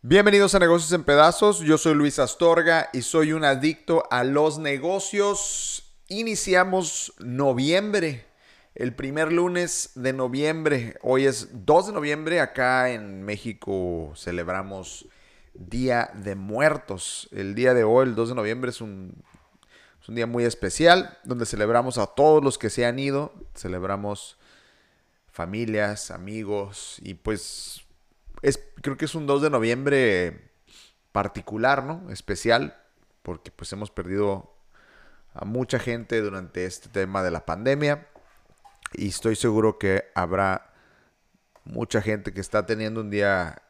Bienvenidos a Negocios en Pedazos, yo soy Luis Astorga y soy un adicto a los negocios. Iniciamos noviembre, el primer lunes de noviembre. Hoy es 2 de noviembre, acá en México celebramos Día de Muertos. El día de hoy, el 2 de noviembre, es un, es un día muy especial donde celebramos a todos los que se han ido, celebramos familias, amigos y pues creo que es un 2 de noviembre particular, ¿no? Especial, porque pues hemos perdido a mucha gente durante este tema de la pandemia y estoy seguro que habrá mucha gente que está teniendo un día,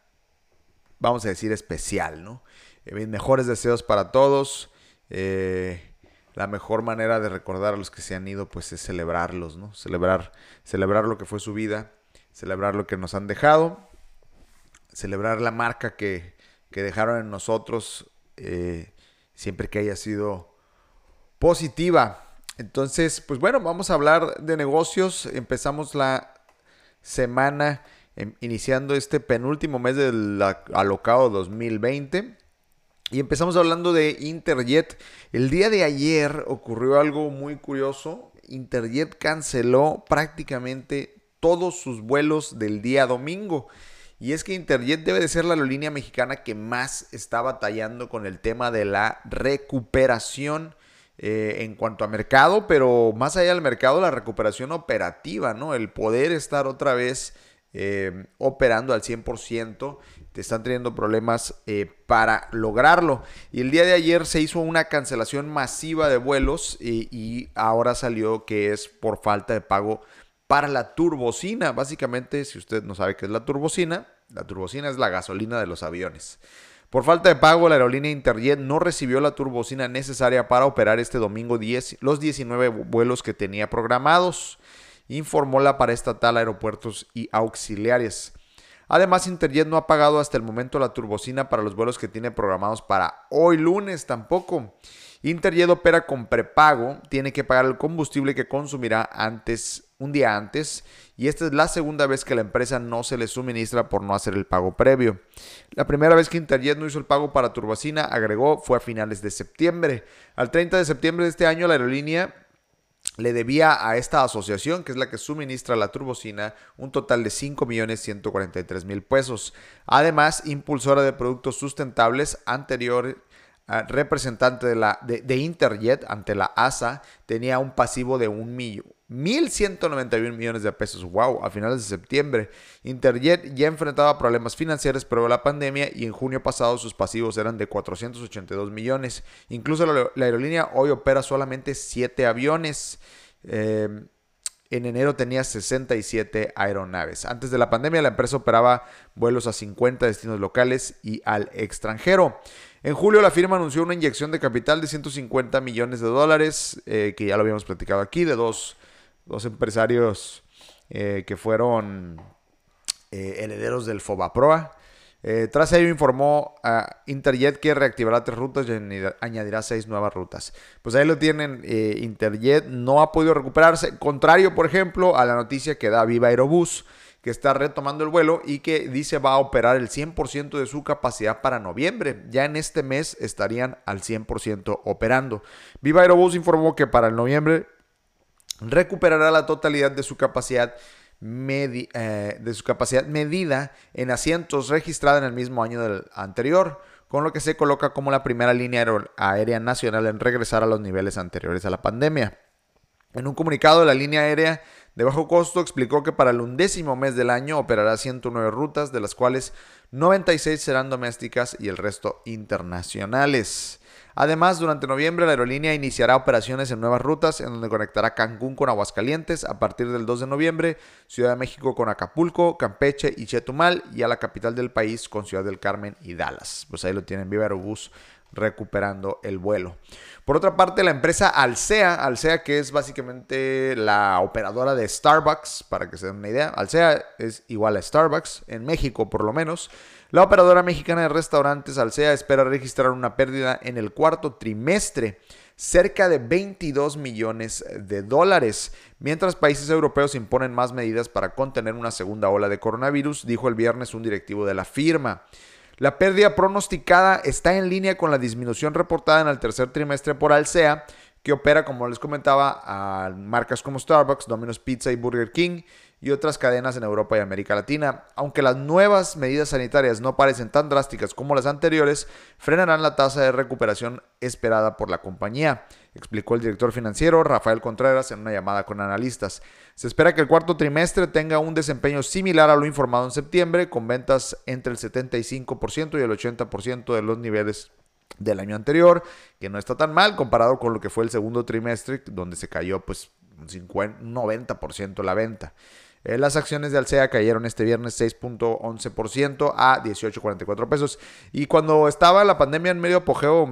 vamos a decir, especial, ¿no? Eh, mis mejores deseos para todos. Eh, la mejor manera de recordar a los que se han ido, pues es celebrarlos, ¿no? Celebrar, celebrar lo que fue su vida, celebrar lo que nos han dejado celebrar la marca que, dejaron en nosotros, eh, siempre que haya sido positiva. Entonces, pues bueno, vamos a hablar de negocios. Empezamos la semana em, iniciando este penúltimo mes del alocado 2020. Y empezamos hablando de Interjet. El día de ayer ocurrió algo muy curioso. Interjet canceló prácticamente todos sus vuelos del día domingo. Y es que Interjet debe de ser la aerolínea mexicana que más está batallando con el tema de la recuperación eh, en cuanto a mercado, pero más allá del mercado, la recuperación operativa, ¿no? El poder estar otra vez eh, operando al 100%, te están teniendo problemas eh, para lograrlo. Y el día de ayer se hizo una cancelación masiva de vuelos y ahora salió que es por falta de pago para la turbocina. Básicamente, si usted no sabe qué es la turbocina, la turbocina es la gasolina de los aviones. Por falta de pago, la aerolínea Interjet no recibió la turbocina necesaria para operar este domingo 10, los 19 vuelos que tenía programados, informó la paraestatal Aeropuertos y Auxiliares. Además, Interjet no ha pagado hasta el momento la turbocina para los vuelos que tiene programados para hoy lunes tampoco. Interjet opera con prepago, tiene que pagar el combustible que consumirá antes, un día antes, y esta es la segunda vez que la empresa no se le suministra por no hacer el pago previo. La primera vez que Interjet no hizo el pago para Turbocina, agregó, fue a finales de septiembre. Al 30 de septiembre de este año, la aerolínea le debía a esta asociación, que es la que suministra la turbocina, un total de 5.143.000 pesos. Además, impulsora de productos sustentables anterior representante de, la, de, Interjet ante la ASA tenía un pasivo de un millón. 1.191 millones de pesos, wow, a finales de septiembre. Interjet ya enfrentaba problemas financieros a la pandemia y en junio pasado sus pasivos eran de 482 millones. Incluso la, aerolínea hoy opera solamente 7 aviones. Em, en enero tenía 67 aeronaves. Antes de la pandemia la empresa operaba vuelos a 50 destinos locales y al extranjero. En julio la firma anunció una inyección de capital de 150 millones de dólares, eh, que ya lo habíamos platicado aquí, de dos, empresarios eh, que fueron eh, herederos del Fobaproa. tras ello informó a Interjet que reactivará tres rutas y añadirá seis nuevas rutas. Pues ahí lo tienen, Interjet no ha podido recuperarse, contrario por ejemplo a la noticia que da Viva Aerobús que está retomando el vuelo y que dice va a operar el 100% de su capacidad para noviembre. Ya en este mes estarían al 100% operando. Viva Aerobús informó que para el noviembre recuperará la totalidad de su capacidad eh, de su capacidad medida en asientos registrada en el mismo año del anterior, con lo que se coloca como la primera línea aérea nacional en regresar a los niveles anteriores a la pandemia. En un comunicado, la línea aérea de bajo costo explicó que para el undécimo mes del año operará 109 rutas, de las cuales 96 serán domésticas y el resto internacionales. Además, durante noviembre la aerolínea iniciará operaciones en nuevas rutas en donde conectará Cancún con Aguascalientes a partir del 2 de noviembre, Ciudad de México con Acapulco, Campeche y Chetumal y a la capital del país con Ciudad del Carmen y Dallas. Pues ahí lo tienen, Viva Aerobús recuperando el vuelo. Por otra parte, la empresa Alsea, Alsea que es básicamente la operadora de Starbucks, para que se den una idea, Alsea es igual a Starbucks, en México por lo menos. La operadora mexicana de restaurantes Alsea espera registrar una pérdida en el cuarto trimestre cerca de 22 millones de dólares, mientras países europeos imponen más medidas para contener una segunda ola de coronavirus, dijo el viernes un directivo de la firma. La pérdida pronosticada está en línea con la disminución reportada en el tercer trimestre por Alsea, que opera, como les comentaba, a marcas como Starbucks, Domino's Pizza y Burger King y otras cadenas en Europa y América Latina. Aunque las nuevas medidas sanitarias no parecen tan drásticas como las anteriores, frenarán la tasa de recuperación esperada por la compañía, explicó el director financiero Rafael Contreras en una llamada con analistas. Se espera que el cuarto trimestre tenga un desempeño similar a lo informado en septiembre, con ventas entre el 75% y el 80% de los niveles del año anterior, que no está tan mal comparado con lo que fue el segundo trimestre, donde se cayó pues un 90% la venta. Eh, las acciones de Alsea cayeron este viernes 6.11% a 18.44 pesos. Y cuando estaba la pandemia en medio apogeo,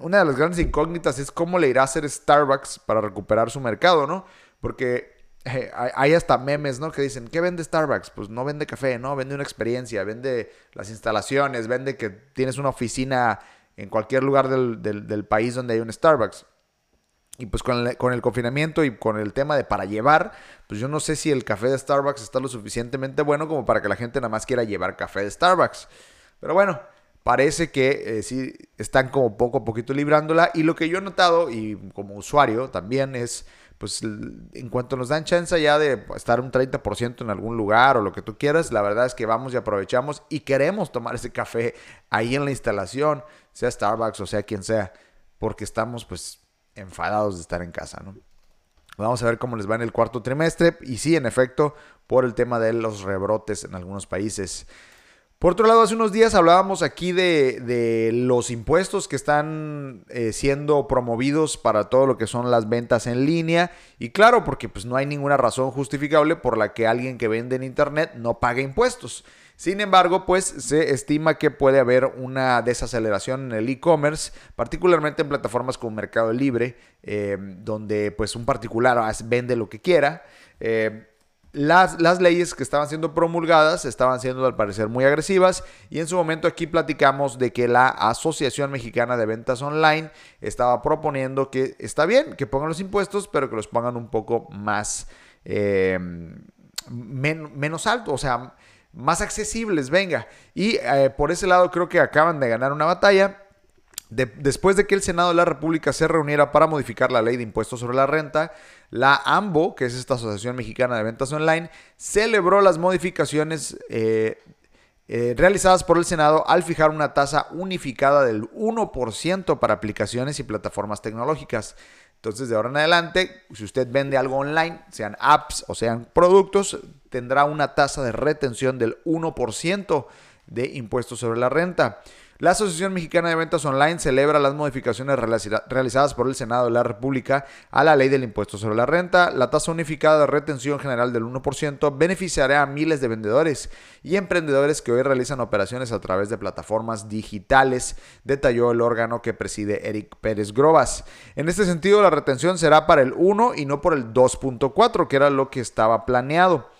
una de las grandes incógnitas es cómo le irá a hacer Starbucks para recuperar su mercado, ¿no? Porque eh, hay hasta memes, ¿no? Que dicen, ¿qué vende Starbucks? Pues no vende café, ¿no? Vende una experiencia, vende las instalaciones, vende que tienes una oficina en cualquier lugar del, país donde hay un Starbucks. Y pues con el, con el, confinamiento y con el tema de para llevar, pues yo no sé si el café de Starbucks está lo suficientemente bueno como para que la gente nada más quiera llevar café de Starbucks. Pero bueno, parece que eh, sí están como poco a poquito librándola. Y lo que yo he notado, y como usuario también, es pues en cuanto nos dan chance ya de estar un 30% en algún lugar o lo que tú quieras, la verdad es que vamos y aprovechamos y queremos tomar ese café ahí en la instalación, sea Starbucks o sea quien sea, porque estamos pues enfadados de estar en casa, ¿no? Vamos a ver cómo les va en el cuarto trimestre y sí, en efecto, por el tema de los rebrotes en algunos países. Por otro lado, hace unos días hablábamos aquí de, los impuestos que están eh, siendo promovidos para todo lo que son las ventas en línea. Y claro, porque pues no hay ninguna razón justificable por la que alguien que vende en Internet no pague impuestos. Sin embargo, pues se estima que puede haber una desaceleración en el e-commerce, particularmente en plataformas como Mercado Libre, eh, donde pues un particular vende lo que quiera. Eh, las, las, leyes que estaban siendo promulgadas estaban siendo al parecer muy agresivas y en su momento aquí platicamos de que la Asociación Mexicana de Ventas Online estaba proponiendo que está bien que pongan los impuestos pero que los pongan un poco más eh, menos alto, o sea, más accesibles, venga. Y eh, por ese lado creo que acaban de ganar una batalla después de que el Senado de la República se reuniera para modificar la ley de impuestos sobre la renta, la AMBO, que es esta Asociación Mexicana de Ventas Online, celebró las modificaciones eh, eh, realizadas por el Senado al fijar una tasa unificada del 1% para aplicaciones y plataformas tecnológicas. Entonces, de ahora en adelante, si usted vende algo online, sean apps o sean productos, tendrá una tasa de retención del 1% de impuestos sobre la renta. La Asociación Mexicana de Ventas Online celebra las modificaciones realizadas por el Senado de la República a la ley del impuesto sobre la renta. La tasa unificada de retención general del 1% beneficiará a miles de vendedores y emprendedores que hoy realizan operaciones a través de plataformas digitales, detalló el órgano que preside Eric Pérez Grobas. En este sentido, la retención será para el 1 y no por el 2.4, que era lo que estaba planeado.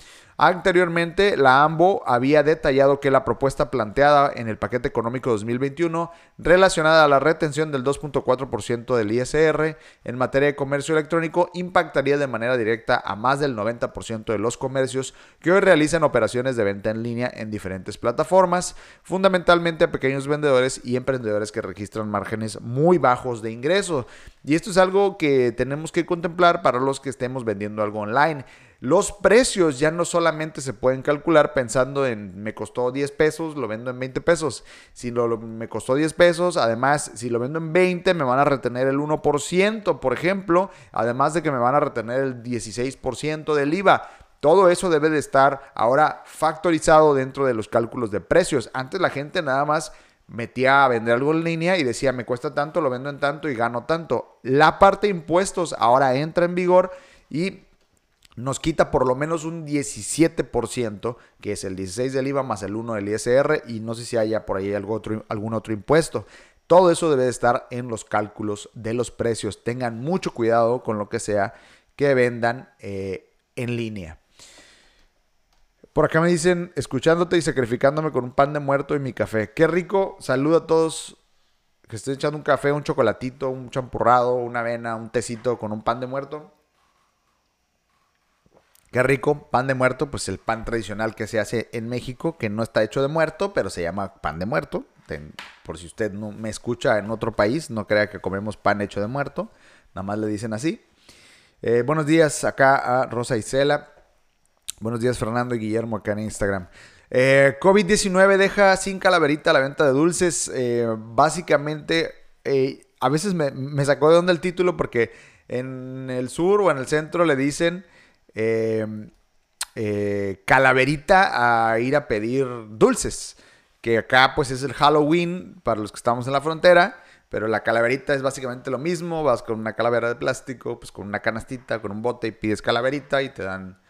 Anteriormente, la AMBO había detallado que la propuesta planteada en el paquete económico 2021 relacionada a la retención del 2.4% del ISR en materia de comercio electrónico impactaría de manera directa a más del 90% de los comercios que hoy realizan operaciones de venta en línea en diferentes plataformas, fundamentalmente a pequeños vendedores y emprendedores que registran márgenes muy bajos de ingreso. Y esto es algo que tenemos que contemplar para los que estemos vendiendo algo online. Los precios ya no solamente se pueden calcular pensando en me costó 10 pesos, lo vendo en 20 pesos. Si me costó 10 pesos, además, si lo vendo en 20, me van a retener el 1%, por ejemplo, además de que me van a retener el 16% del IVA. Todo eso debe de estar ahora factorizado dentro de los cálculos de precios. Antes la gente nada más metía a vender algo en línea y decía, me cuesta tanto, lo vendo en tanto y gano tanto. La parte de impuestos ahora entra en vigor y nos quita por lo menos un 17%, que es el 16 del IVA más el 1 del ISR, y no sé si haya por ahí algo otro, algún otro impuesto. Todo eso debe estar en los cálculos de los precios. Tengan mucho cuidado con lo que sea que vendan eh, en línea. Por acá me dicen, escuchándote y sacrificándome con un pan de muerto y mi café. Qué rico. Saludo a todos que estén echando un café, un chocolatito, un champurrado, una avena, un tecito con un pan de muerto. Qué rico, pan de muerto, pues el pan tradicional que se hace en México, que no está hecho de muerto, pero se llama pan de muerto. por si usted no me escucha en otro país, no crea que comemos pan hecho de muerto, nada más le dicen así. Eh, buenos días acá a Rosa Isela. Buenos días Fernando y Guillermo acá en Instagram. Eh, COVID-19 deja sin calaverita la venta de dulces. Eh, básicamente, a veces me, me sacó de onda el título porque en el sur o en el centro le dicen eh, calaverita a ir a pedir dulces. Que acá pues es el Halloween para los que estamos en la frontera. Pero la calaverita es básicamente lo mismo. Vas con una calavera de plástico, pues con una canastita, con un bote y pides calaverita y te dan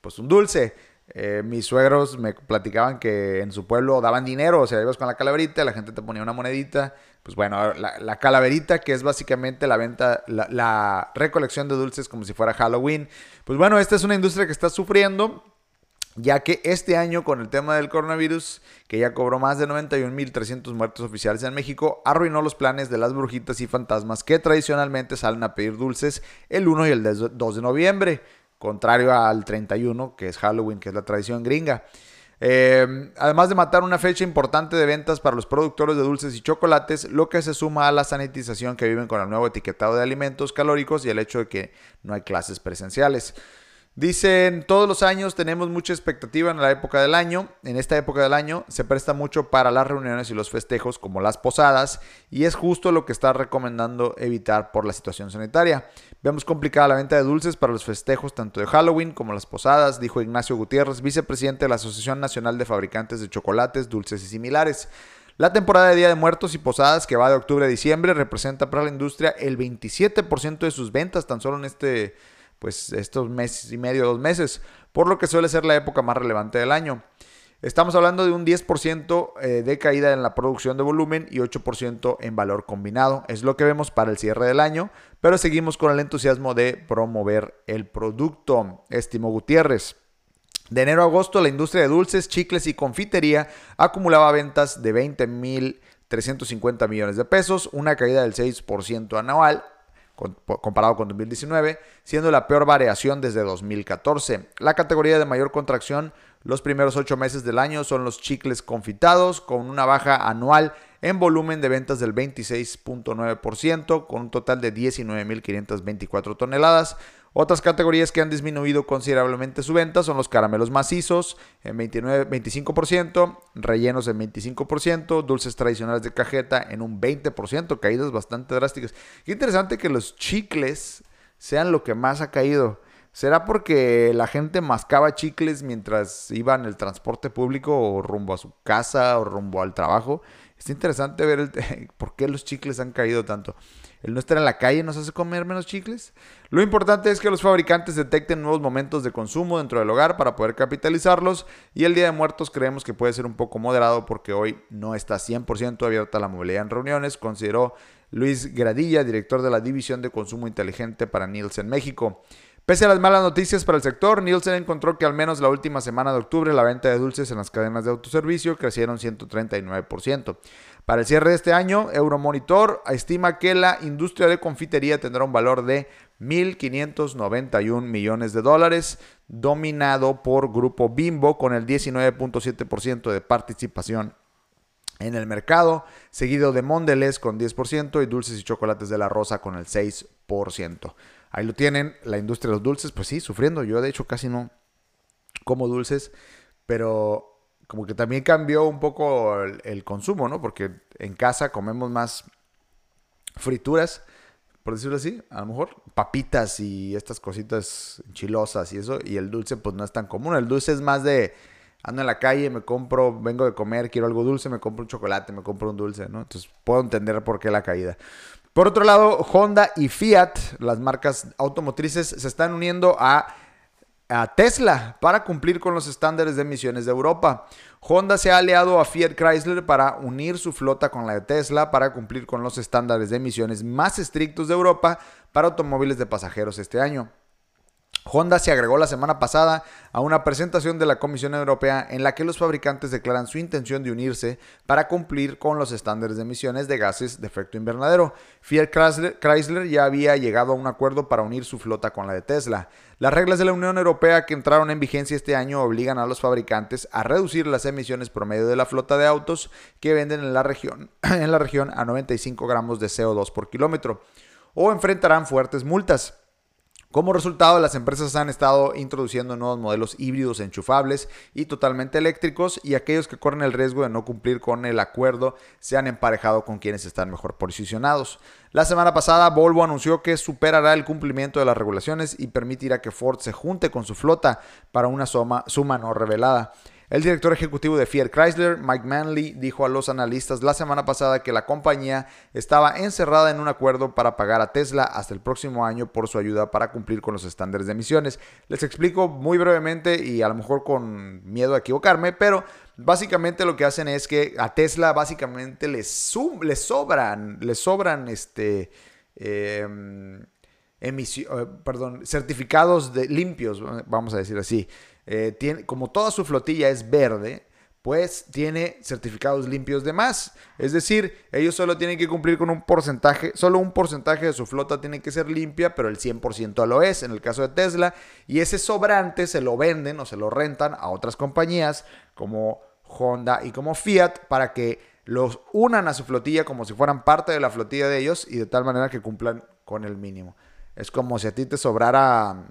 pues un dulce. Eh, mis suegros me platicaban que en su pueblo daban dinero, o sea, ibas con la calaverita, la gente te ponía una monedita. Pues bueno, la, calaverita, que es básicamente la venta, la, recolección de dulces como si fuera Halloween. Pues bueno, esta es una industria que está sufriendo, ya que este año con el tema del coronavirus, que ya cobró más de 91.300 muertos oficiales en México, arruinó los planes de las brujitas y fantasmas que tradicionalmente salen a pedir dulces el 1 y el 2 de noviembre contrario al 31, que es Halloween, que es la tradición gringa. Eh, además de matar una fecha importante de ventas para los productores de dulces y chocolates, lo que se suma a la sanitización que viven con el nuevo etiquetado de alimentos calóricos y el hecho de que no hay clases presenciales. Dicen, todos los años tenemos mucha expectativa en la época del año. En esta época del año se presta mucho para las reuniones y los festejos como las posadas y es justo lo que está recomendando evitar por la situación sanitaria. Vemos complicada la venta de dulces para los festejos tanto de Halloween como las posadas, dijo Ignacio Gutiérrez, vicepresidente de la Asociación Nacional de Fabricantes de Chocolates, Dulces y Similares. La temporada de Día de Muertos y Posadas, que va de octubre a diciembre, representa para la industria el 27% de sus ventas tan solo en este pues estos meses y medio, dos meses, por lo que suele ser la época más relevante del año. Estamos hablando de un 10% eh, de caída en la producción de volumen y 8% en valor combinado. Es lo que vemos para el cierre del año, pero seguimos con el entusiasmo de promover el producto. Estimo Gutiérrez. De enero a agosto, la industria de dulces, chicles y confitería acumulaba ventas de 20.350 millones de pesos, una caída del 6% anual comparado con 2019, siendo la peor variación desde 2014. La categoría de mayor contracción los primeros ocho meses del año son los chicles confitados, con una baja anual en volumen de ventas del 26.9%, con un total de 19.524 toneladas. Otras categorías que han disminuido considerablemente su venta son los caramelos macizos en 29, 25%, rellenos en 25%, dulces tradicionales de cajeta en un 20%, caídas bastante drásticas. Qué interesante que los chicles sean lo que más ha caído. ¿Será porque la gente mascaba chicles mientras iba en el transporte público o rumbo a su casa o rumbo al trabajo? Es interesante ver el por qué los chicles han caído tanto. El no estar en la calle nos hace comer menos chicles. Lo importante es que los fabricantes detecten nuevos momentos de consumo dentro del hogar para poder capitalizarlos y el Día de Muertos creemos que puede ser un poco moderado porque hoy no está 100% abierta la movilidad en reuniones, consideró Luis Gradilla, director de la División de Consumo Inteligente para Nielsen México. Pese a las malas noticias para el sector, Nielsen encontró que al menos la última semana de octubre la venta de dulces en las cadenas de autoservicio crecieron 139%. Para el cierre de este año, Euromonitor estima que la industria de confitería tendrá un valor de 1.591 millones de dólares, dominado por Grupo Bimbo con el 19.7% de participación en el mercado, seguido de Mondelez con 10% y Dulces y Chocolates de la Rosa con el 6%. Ahí lo tienen, la industria de los dulces, pues sí, sufriendo. Yo de hecho casi no como dulces, pero como que también cambió un poco el, consumo, ¿no? Porque en casa comemos más frituras, por decirlo así, a lo mejor papitas y estas cositas chilosas y eso, y el dulce pues no es tan común. El dulce es más de ando en la calle, me compro, vengo de comer, quiero algo dulce, me compro un chocolate, me compro un dulce, ¿no? Entonces puedo entender por qué la caída. Por otro lado, Honda y Fiat, las marcas automotrices, se están uniendo a Tesla para cumplir con los estándares de emisiones de Europa. Honda se ha aliado a Fiat Chrysler para unir su flota con la de Tesla para cumplir con los estándares de emisiones más estrictos de Europa para automóviles de pasajeros este año. Honda se agregó la semana pasada a una presentación de la Comisión Europea en la que los fabricantes declaran su intención de unirse para cumplir con los estándares de emisiones de gases de efecto invernadero. Fiat Chrysler ya había llegado a un acuerdo para unir su flota con la de Tesla. Las reglas de la Unión Europea que entraron en vigencia este año obligan a los fabricantes a reducir las emisiones promedio de la flota de autos que venden en la región, en la región a 95 gramos de CO2 por kilómetro o enfrentarán fuertes multas. Como resultado, las empresas han estado introduciendo nuevos modelos híbridos enchufables y totalmente eléctricos y aquellos que corren el riesgo de no cumplir con el acuerdo se han emparejado con quienes están mejor posicionados. La semana pasada, Volvo anunció que superará el cumplimiento de las regulaciones y permitirá que Ford se junte con su flota para una suma, no revelada. El director ejecutivo de Fiat Chrysler, Mike Manley, dijo a los analistas la semana pasada que la compañía estaba encerrada en un acuerdo para pagar a Tesla hasta el próximo año por su ayuda para cumplir con los estándares de emisiones. Les explico muy brevemente y a lo mejor con miedo a equivocarme, pero básicamente lo que hacen es que a Tesla básicamente les, sobran, les sobran este... Em, eh, perdón, certificados de limpios, vamos a decir así. Eh, tiene, como toda su flotilla es verde, pues tiene certificados limpios de más. Es decir, ellos solo tienen que cumplir con un porcentaje, solo un porcentaje de su flota tiene que ser limpia, pero el 100% lo es en el caso de Tesla. Y ese sobrante se lo venden o se lo rentan a otras compañías como Honda y como Fiat para que los unan a su flotilla como si fueran parte de la flotilla de ellos y de tal manera que cumplan con el mínimo. Es como si a ti te sobrara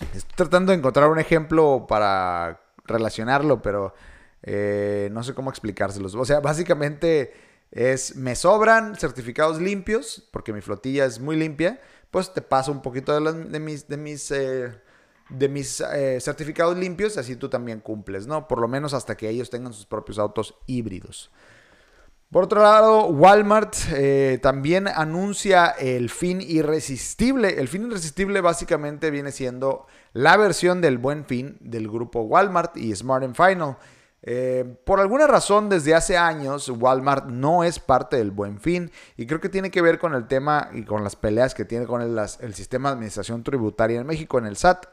Estoy tratando de encontrar un ejemplo para relacionarlo, pero eh, no sé cómo explicárselos. O sea, básicamente es, me sobran certificados limpios, porque mi flotilla es muy limpia, pues te paso un poquito de, mis, de mis, eh, de mis eh, certificados limpios, así tú también cumples, ¿no? Por lo menos hasta que ellos tengan sus propios autos híbridos. Por otro lado, Walmart eh, también anuncia el fin irresistible. El fin irresistible básicamente viene siendo la versión del buen fin del grupo Walmart y Smart and Final. Eh, por alguna razón, desde hace años, Walmart no es parte del buen fin y creo que tiene que ver con el tema y con las peleas que tiene con el, el sistema de administración tributaria en México, en el SAT.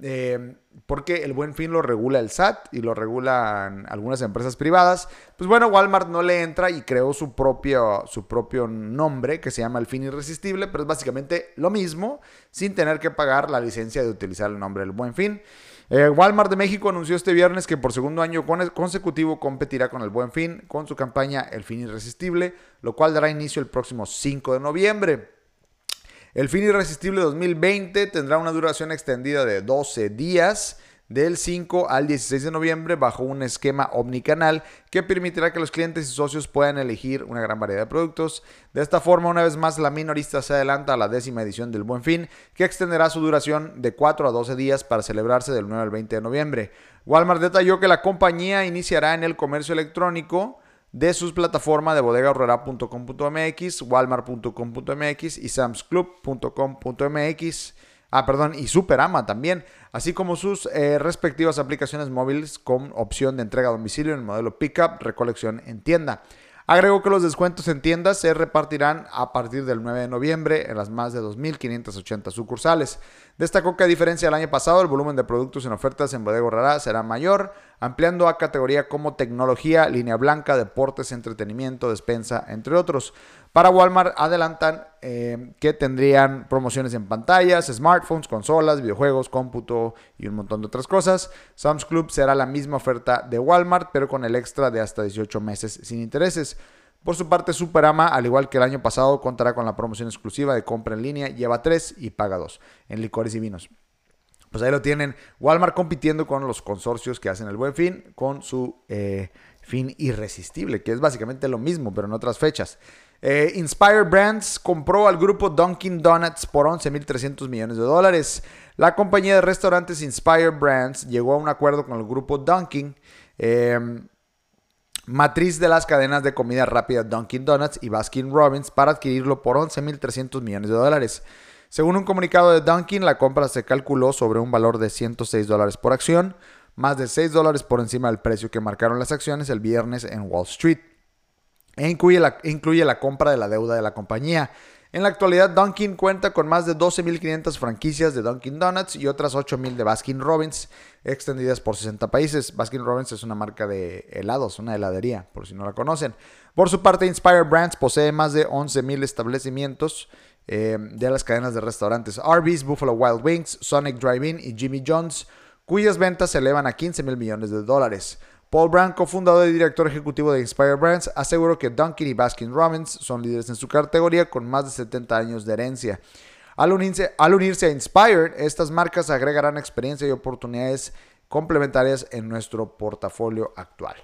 Eh, porque el buen fin lo regula el SAT y lo regulan algunas empresas privadas. Pues bueno, Walmart no le entra y creó su propio, su propio nombre que se llama el fin irresistible, pero es básicamente lo mismo sin tener que pagar la licencia de utilizar el nombre del buen fin. Eh, Walmart de México anunció este viernes que por segundo año consecutivo competirá con el Buen Fin con su campaña El Fin Irresistible, lo cual dará inicio el próximo 5 de noviembre. El fin irresistible 2020 tendrá una duración extendida de 12 días del 5 al 16 de noviembre bajo un esquema omnicanal que permitirá que los clientes y socios puedan elegir una gran variedad de productos. De esta forma, una vez más, la minorista se adelanta a la décima edición del Buen Fin, que extenderá su duración de 4 a 12 días para celebrarse del 9 al 20 de noviembre. Walmart detalló que la compañía iniciará en el comercio electrónico de sus plataformas de bodegahorrera.com.mx, walmart.com.mx y samsclub.com.mx. Ah, perdón, y Superama también, así como sus eh, respectivas aplicaciones móviles con opción de entrega a domicilio en el modelo Pickup, recolección en tienda. Agregó que los descuentos en tiendas se repartirán a partir del 9 de noviembre en las más de 2.580 sucursales. Destacó que a diferencia del año pasado, el volumen de productos en ofertas en Bodega Rara será mayor, ampliando a categoría como tecnología, línea blanca, deportes, entretenimiento, despensa, entre otros. Para Walmart adelantan eh, que tendrían promociones en pantallas, smartphones, consolas, videojuegos, cómputo y un montón de otras cosas. Sam's Club será la misma oferta de Walmart, pero con el extra de hasta 18 meses sin intereses. Por su parte, Superama, al igual que el año pasado, contará con la promoción exclusiva de compra en línea, lleva 3 y paga 2 en licores y vinos. Pues ahí lo tienen, Walmart compitiendo con los consorcios que hacen el buen fin, con su eh, fin irresistible, que es básicamente lo mismo, pero en otras fechas. Eh, Inspire Brands compró al grupo Dunkin' Donuts por 11.300 millones de dólares. La compañía de restaurantes Inspire Brands llegó a un acuerdo con el grupo Dunkin', em, matriz de las cadenas de comida rápida Dunkin' Donuts y Baskin Robbins, para adquirirlo por 11.300 millones de dólares. Según un comunicado de Dunkin', la compra se calculó sobre un valor de 106 dólares por acción, más de 6 dólares por encima del precio que marcaron las acciones el viernes en Wall Street. E incluye la, compra de la deuda de la compañía. En la actualidad, Dunkin' cuenta con más de 12.500 franquicias de Dunkin' Donuts y otras 8.000 de Baskin Robbins, extendidas por 60 países. Baskin Robbins es una marca de helados, una heladería, por si no la conocen. Por su parte, Inspire Brands posee más de 11.000 establecimientos eh, de las cadenas de restaurantes Arby's, Buffalo Wild Wings, Sonic Drive-In y Jimmy John's, cuyas ventas se elevan a 15 mil millones de dólares. Paul Brown, cofundador y director ejecutivo de Inspire Brands, aseguró que Dunkin' y Baskin Robbins son líderes en su categoría con más de 70 años de herencia. Al unirse, al unirse a Inspire, estas marcas agregarán experiencia y oportunidades complementarias en nuestro portafolio actual.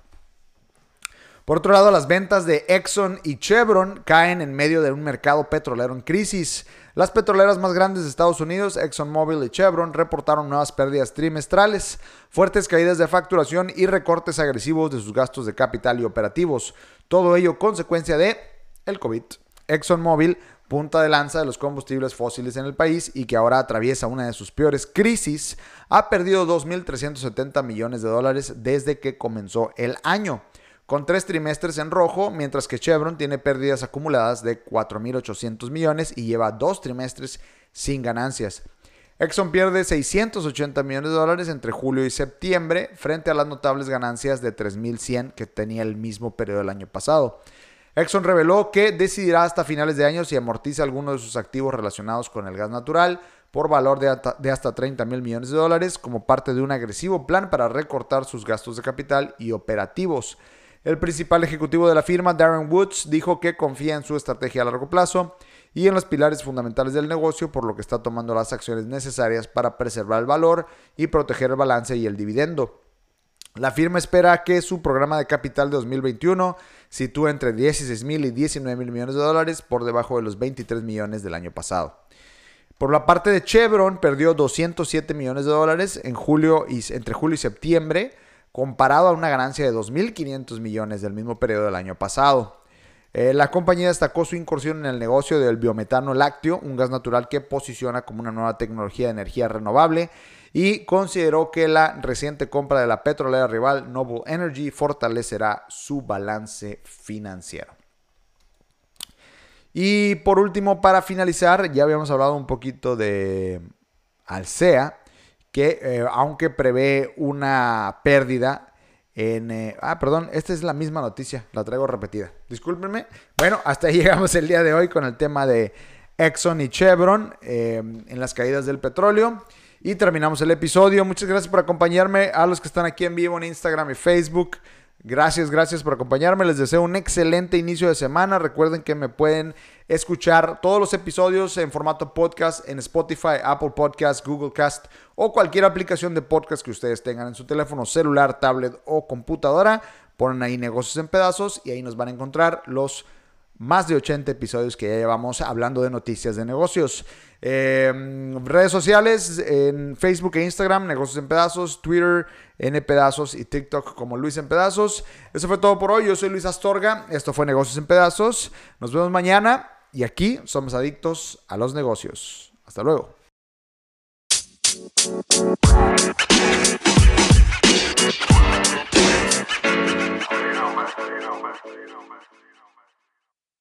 Por otro lado, las ventas de Exxon y Chevron caen en medio de un mercado petrolero en crisis. Las petroleras más grandes de Estados Unidos, ExxonMobil y Chevron, reportaron nuevas pérdidas trimestrales, fuertes caídas de facturación y recortes agresivos de sus gastos de capital y operativos. Todo ello consecuencia de el COVID. ExxonMobil, punta de lanza de los combustibles fósiles en el país y que ahora atraviesa una de sus peores crisis, ha perdido 2.370 millones de dólares desde que comenzó el año con tres trimestres en rojo, mientras que Chevron tiene pérdidas acumuladas de 4.800 millones y lleva dos trimestres sin ganancias. Exxon pierde 680 millones de dólares entre julio y septiembre frente a las notables ganancias de 3.100 que tenía el mismo periodo del año pasado. Exxon reveló que decidirá hasta finales de año si amortiza alguno de sus activos relacionados con el gas natural por valor de hasta, 30 mil millones de dólares como parte de un agresivo plan para recortar sus gastos de capital y operativos. El principal ejecutivo de la firma, Darren Woods, dijo que confía en su estrategia a largo plazo y en los pilares fundamentales del negocio, por lo que está tomando las acciones necesarias para preservar el valor y proteger el balance y el dividendo. La firma espera que su programa de capital de 2021 sitúe entre 16 mil y 19 mil millones de dólares por debajo de los 23 millones del año pasado. Por la parte de Chevron, perdió 207 millones de dólares en julio y, entre julio y septiembre comparado a una ganancia de 2.500 millones del mismo periodo del año pasado. Eh, la compañía destacó su incursión en el negocio del biometano lácteo, un gas natural que posiciona como una nueva tecnología de energía renovable y consideró que la reciente compra de la petrolera rival Noble Energy fortalecerá su balance financiero. Y por último, para finalizar, ya habíamos hablado un poquito de Alsea que eh, aunque prevé una pérdida en... Eh, ah, perdón, esta es la misma noticia, la traigo repetida. Discúlpenme. Bueno, hasta ahí llegamos el día de hoy con el tema de Exxon y Chevron eh, en las caídas del petróleo. Y terminamos el episodio. Muchas gracias por acompañarme a los que están aquí en vivo en Instagram y Facebook. Gracias, gracias por acompañarme. Les deseo un excelente inicio de semana. Recuerden que me pueden escuchar todos los episodios en formato podcast en Spotify, Apple Podcast, Google Cast o cualquier aplicación de podcast que ustedes tengan en su teléfono celular, tablet o computadora. Ponen ahí negocios en pedazos y ahí nos van a encontrar los más de 80 episodios que ya llevamos hablando de noticias de negocios. Em, redes sociales en Facebook e Instagram, Negocios en Pedazos, Twitter, N Pedazos y TikTok como Luis en Pedazos. Eso fue todo por hoy. Yo soy Luis Astorga. Esto fue Negocios en Pedazos. Nos vemos mañana y aquí somos adictos a los negocios. Hasta luego.